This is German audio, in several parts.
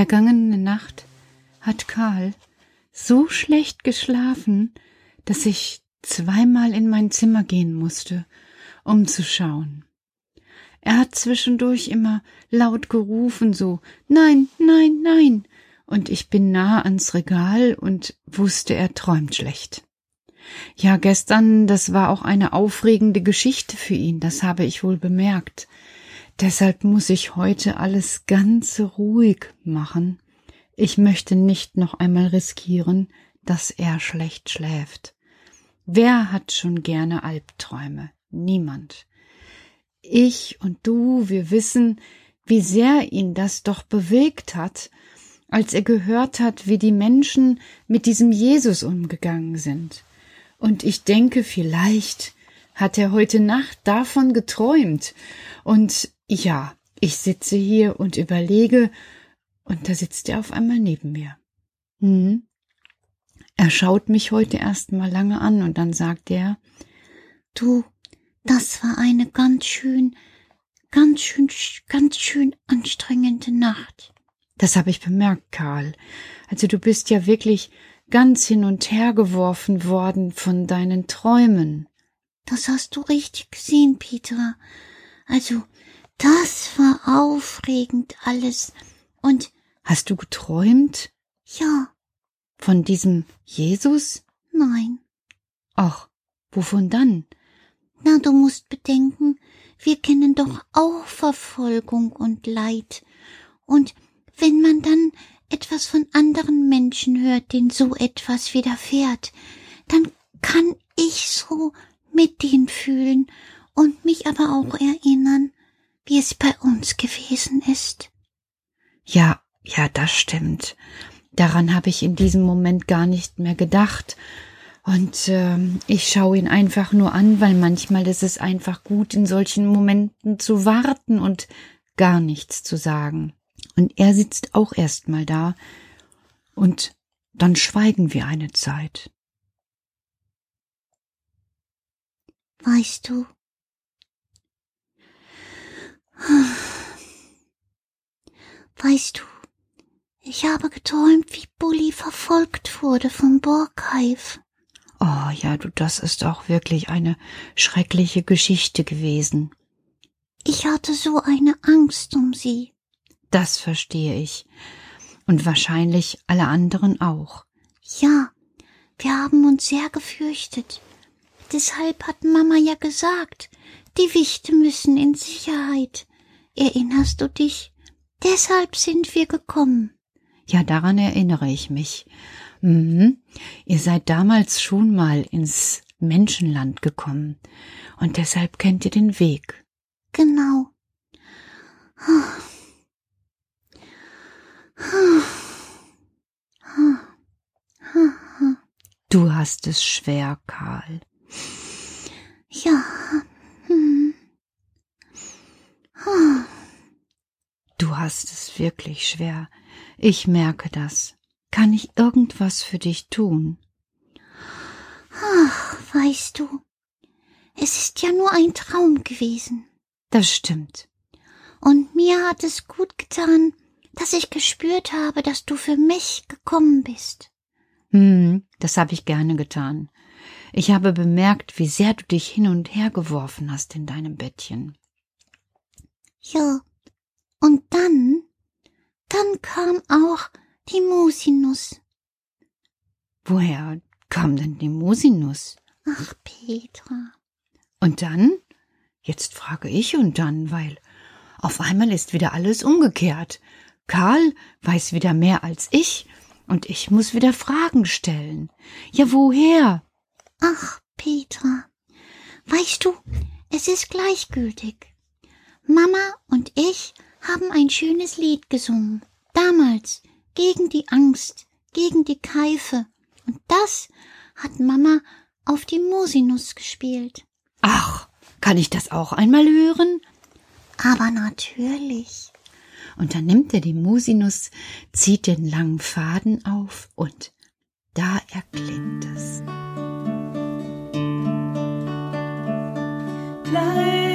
Vergangene Nacht hat Karl so schlecht geschlafen, dass ich zweimal in mein Zimmer gehen musste, um zu schauen. Er hat zwischendurch immer laut gerufen, so Nein, nein, nein, und ich bin nah ans Regal und wusste, er träumt schlecht. Ja, gestern, das war auch eine aufregende Geschichte für ihn, das habe ich wohl bemerkt. Deshalb muss ich heute alles ganz ruhig machen. Ich möchte nicht noch einmal riskieren, dass er schlecht schläft. Wer hat schon gerne Albträume? Niemand. Ich und du, wir wissen, wie sehr ihn das doch bewegt hat, als er gehört hat, wie die Menschen mit diesem Jesus umgegangen sind. Und ich denke, vielleicht hat er heute Nacht davon geträumt. Und ja, ich sitze hier und überlege, und da sitzt er auf einmal neben mir. Hm. Er schaut mich heute erst mal lange an und dann sagt er, du, das war eine ganz schön, ganz schön, ganz schön anstrengende Nacht. Das habe ich bemerkt, Karl. Also du bist ja wirklich ganz hin und her geworfen worden von deinen Träumen. Das hast du richtig gesehen, Peter. Also, das war aufregend alles. Und hast du geträumt? Ja. Von diesem Jesus? Nein. Ach, wovon dann? Na, du musst bedenken, wir kennen doch auch Verfolgung und Leid. Und wenn man dann etwas von anderen Menschen hört, denen so etwas widerfährt, dann kann ich so mit denen fühlen und mich aber auch erinnern, wie es bei uns gewesen ist. Ja, ja, das stimmt. Daran habe ich in diesem Moment gar nicht mehr gedacht. Und äh, ich schaue ihn einfach nur an, weil manchmal ist es einfach gut, in solchen Momenten zu warten und gar nichts zu sagen. Und er sitzt auch erstmal da und dann schweigen wir eine Zeit. Weißt du, weißt du, ich habe geträumt, wie Bully verfolgt wurde vom Borgheif. Oh ja, du, das ist auch wirklich eine schreckliche Geschichte gewesen. Ich hatte so eine Angst um sie. Das verstehe ich. Und wahrscheinlich alle anderen auch. Ja, wir haben uns sehr gefürchtet. Deshalb hat Mama ja gesagt, die Wichte müssen in Sicherheit. Erinnerst du dich? Deshalb sind wir gekommen. Ja, daran erinnere ich mich. Mhm. Ihr seid damals schon mal ins Menschenland gekommen und deshalb kennt ihr den Weg. Genau. Du hast es schwer, Karl. Ja. Hm. Du hast es wirklich schwer. Ich merke das. Kann ich irgendwas für dich tun? Ach, weißt du, es ist ja nur ein Traum gewesen. Das stimmt. Und mir hat es gut getan, dass ich gespürt habe, dass du für mich gekommen bist. Hm, das habe ich gerne getan. Ich habe bemerkt, wie sehr du dich hin und her geworfen hast in deinem Bettchen. Ja, und dann, dann kam auch die Musinus. Woher kam denn die Musinus? Ach, Petra. Und dann? Jetzt frage ich und dann, weil auf einmal ist wieder alles umgekehrt. Karl weiß wieder mehr als ich, und ich muss wieder Fragen stellen. Ja, woher? Ach, Petra, weißt du, es ist gleichgültig. Mama und ich haben ein schönes Lied gesungen, damals, gegen die Angst, gegen die Keife, und das hat Mama auf die Musinus gespielt. Ach, kann ich das auch einmal hören? Aber natürlich und dann nimmt er die Musinus, zieht den langen Faden auf und da erklingt es. Bleib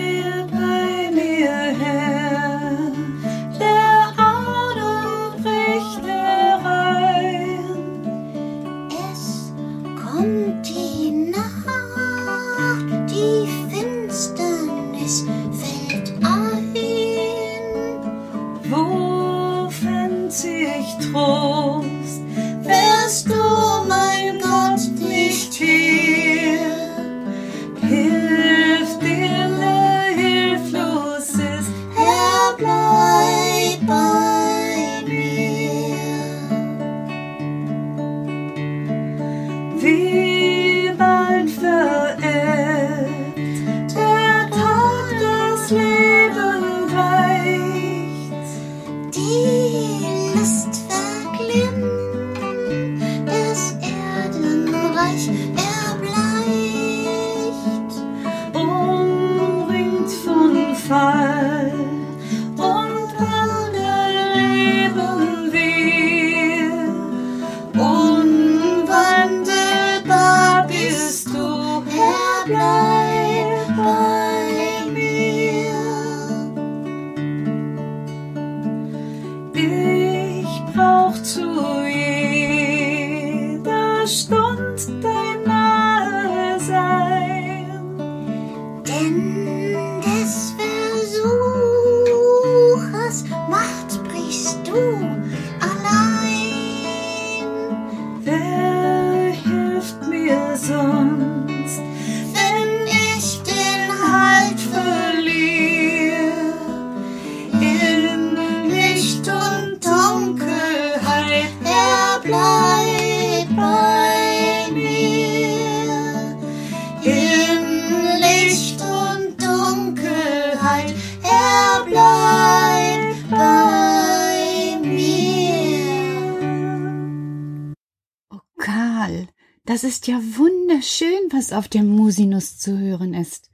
das ist ja wunderschön, was auf dem Musinus zu hören ist.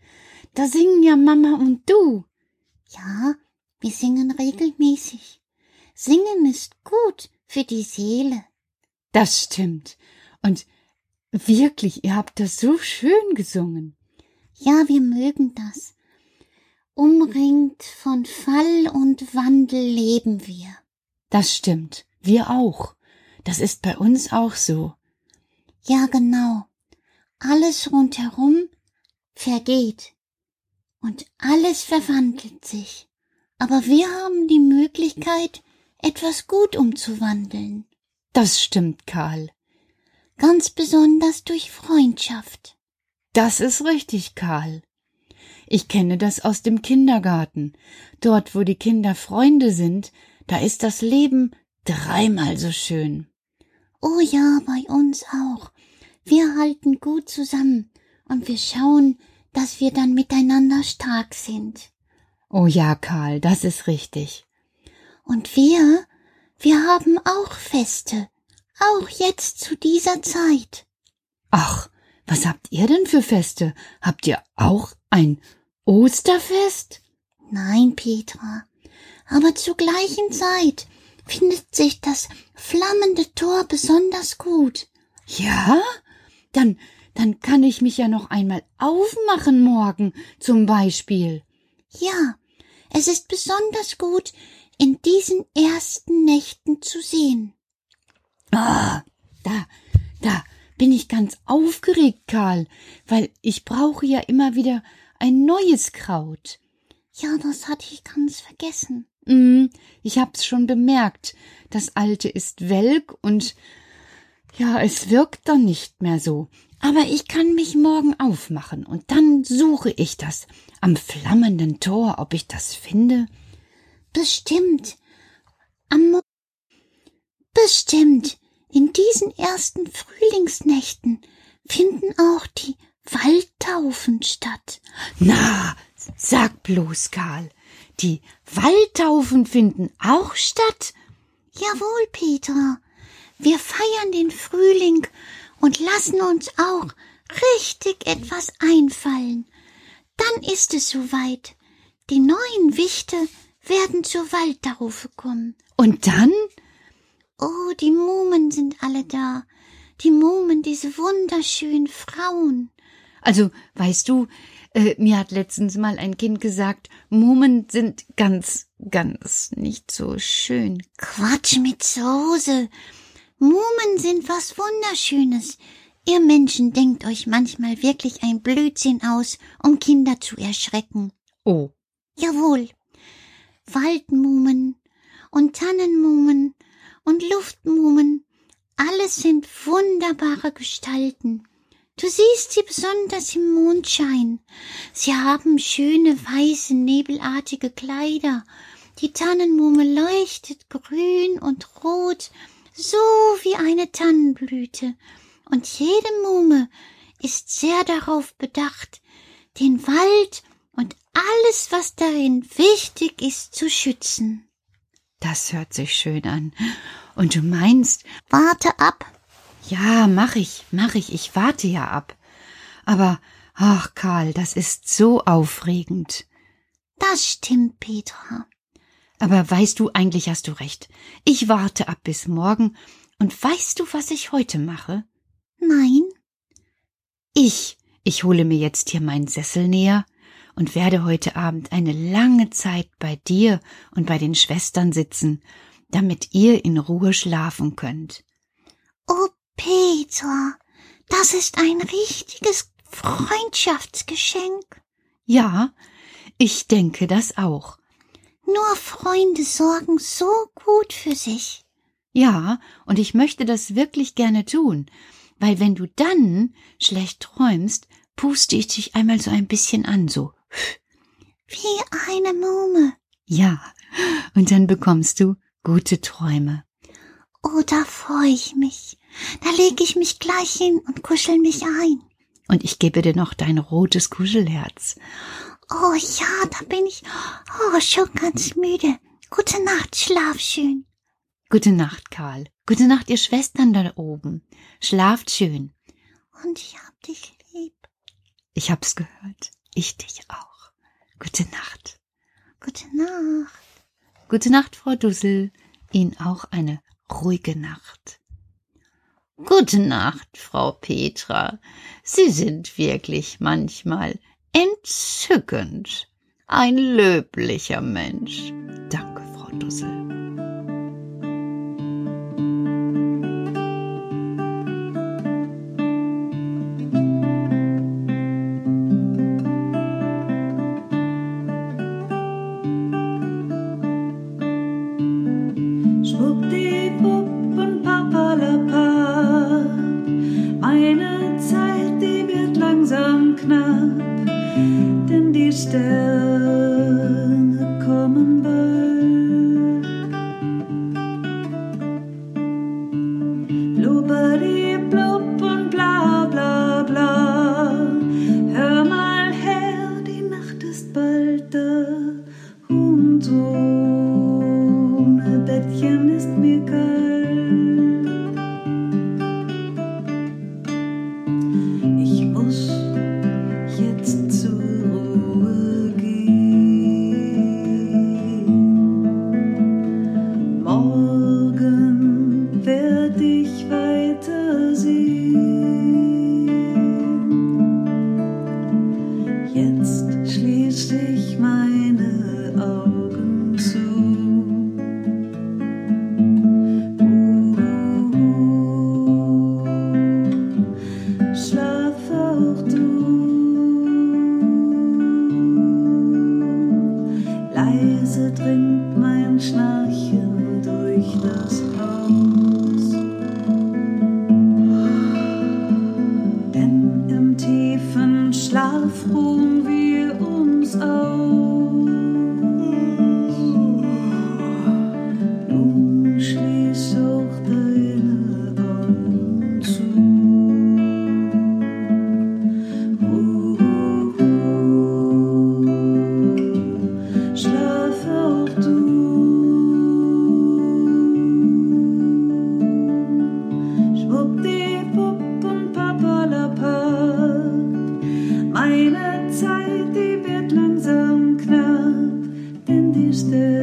Da singen ja Mama und du. Ja, wir singen regelmäßig. Singen ist gut für die Seele. Das stimmt. Und wirklich, ihr habt das so schön gesungen. Ja, wir mögen das. Umringt von Fall und Wandel leben wir. Das stimmt. Wir auch. Das ist bei uns auch so. Ja, genau. Alles rundherum vergeht. Und alles verwandelt sich. Aber wir haben die Möglichkeit, etwas gut umzuwandeln. Das stimmt, Karl. Ganz besonders durch Freundschaft. Das ist richtig, Karl. Ich kenne das aus dem Kindergarten. Dort, wo die Kinder Freunde sind, da ist das Leben dreimal so schön. Oh ja, bei uns auch. Wir halten gut zusammen und wir schauen, dass wir dann miteinander stark sind. Oh ja, Karl, das ist richtig. Und wir, wir haben auch Feste, auch jetzt zu dieser Zeit. Ach, was habt ihr denn für Feste? Habt ihr auch ein Osterfest? Nein, Petra, aber zur gleichen Zeit findet sich das flammende Tor besonders gut. Ja? Dann, dann kann ich mich ja noch einmal aufmachen morgen, zum Beispiel. Ja, es ist besonders gut, in diesen ersten Nächten zu sehen. Ah, da, da bin ich ganz aufgeregt, Karl, weil ich brauche ja immer wieder ein neues Kraut. Ja, das hatte ich ganz vergessen. Mm, ich hab's schon bemerkt. Das alte ist welk und ja, es wirkt dann nicht mehr so. Aber ich kann mich morgen aufmachen und dann suche ich das am flammenden Tor, ob ich das finde. Bestimmt. Am Mo Bestimmt. In diesen ersten Frühlingsnächten finden auch die Waldtaufen statt. Na, sag bloß, Karl, die Waldtaufen finden auch statt? Jawohl, Petra. Wir feiern den Frühling und lassen uns auch richtig etwas einfallen. Dann ist es soweit. Die neuen Wichte werden zur Waldtaufe kommen. Und dann? Oh, die Mumen sind alle da. Die Mumen, diese wunderschönen Frauen. Also, weißt du, äh, mir hat letztens mal ein Kind gesagt, Mumen sind ganz, ganz nicht so schön. Quatsch mit Soße. Mumen sind was Wunderschönes. Ihr Menschen denkt euch manchmal wirklich ein Blödsinn aus, um Kinder zu erschrecken. Oh, Jawohl. Waldmumen und Tannenmumen und Luftmumen. Alles sind wunderbare Gestalten. Du siehst sie besonders im Mondschein. Sie haben schöne weiße nebelartige Kleider. Die Tannenmume leuchtet grün und rot, so wie eine Tannenblüte. Und jede Mume ist sehr darauf bedacht, den Wald und alles, was darin wichtig ist, zu schützen. Das hört sich schön an. Und du meinst, Warte ab. Ja, mach ich, mach ich, ich warte ja ab. Aber, ach Karl, das ist so aufregend. Das stimmt, Petra. Aber weißt du, eigentlich hast du recht. Ich warte ab bis morgen. Und weißt du, was ich heute mache? Nein, Ich, ich hole mir jetzt hier meinen Sessel näher und werde heute Abend eine lange Zeit bei dir und bei den Schwestern sitzen, damit ihr in Ruhe schlafen könnt. Oh, Petra, das ist ein richtiges Freundschaftsgeschenk. Ja, ich denke das auch. Nur Freunde sorgen so gut für sich. Ja, und ich möchte das wirklich gerne tun, weil wenn du dann schlecht träumst, puste ich dich einmal so ein bisschen an, so. Wie eine Mume. Ja, und dann bekommst du gute Träume. Oh, da freue ich mich. Da lege ich mich gleich hin und kuschel mich ein. Und ich gebe dir noch dein rotes Kuschelherz. Oh ja, da bin ich oh, schon ganz müde. Gute Nacht, schlaf schön. Gute Nacht, Karl. Gute Nacht, ihr Schwestern da oben. Schlaft schön. Und ich hab dich lieb. Ich hab's gehört. Ich dich auch. Gute Nacht. Gute Nacht. Gute Nacht, Frau Dussel. Ihnen auch eine ruhige Nacht. Gute Nacht, Frau Petra. Sie sind wirklich manchmal entzückend. Ein löblicher Mensch. Danke, Frau Dussel. Gehen. Morgen werd ich weiter sehen. freuen wir uns auf. sisters.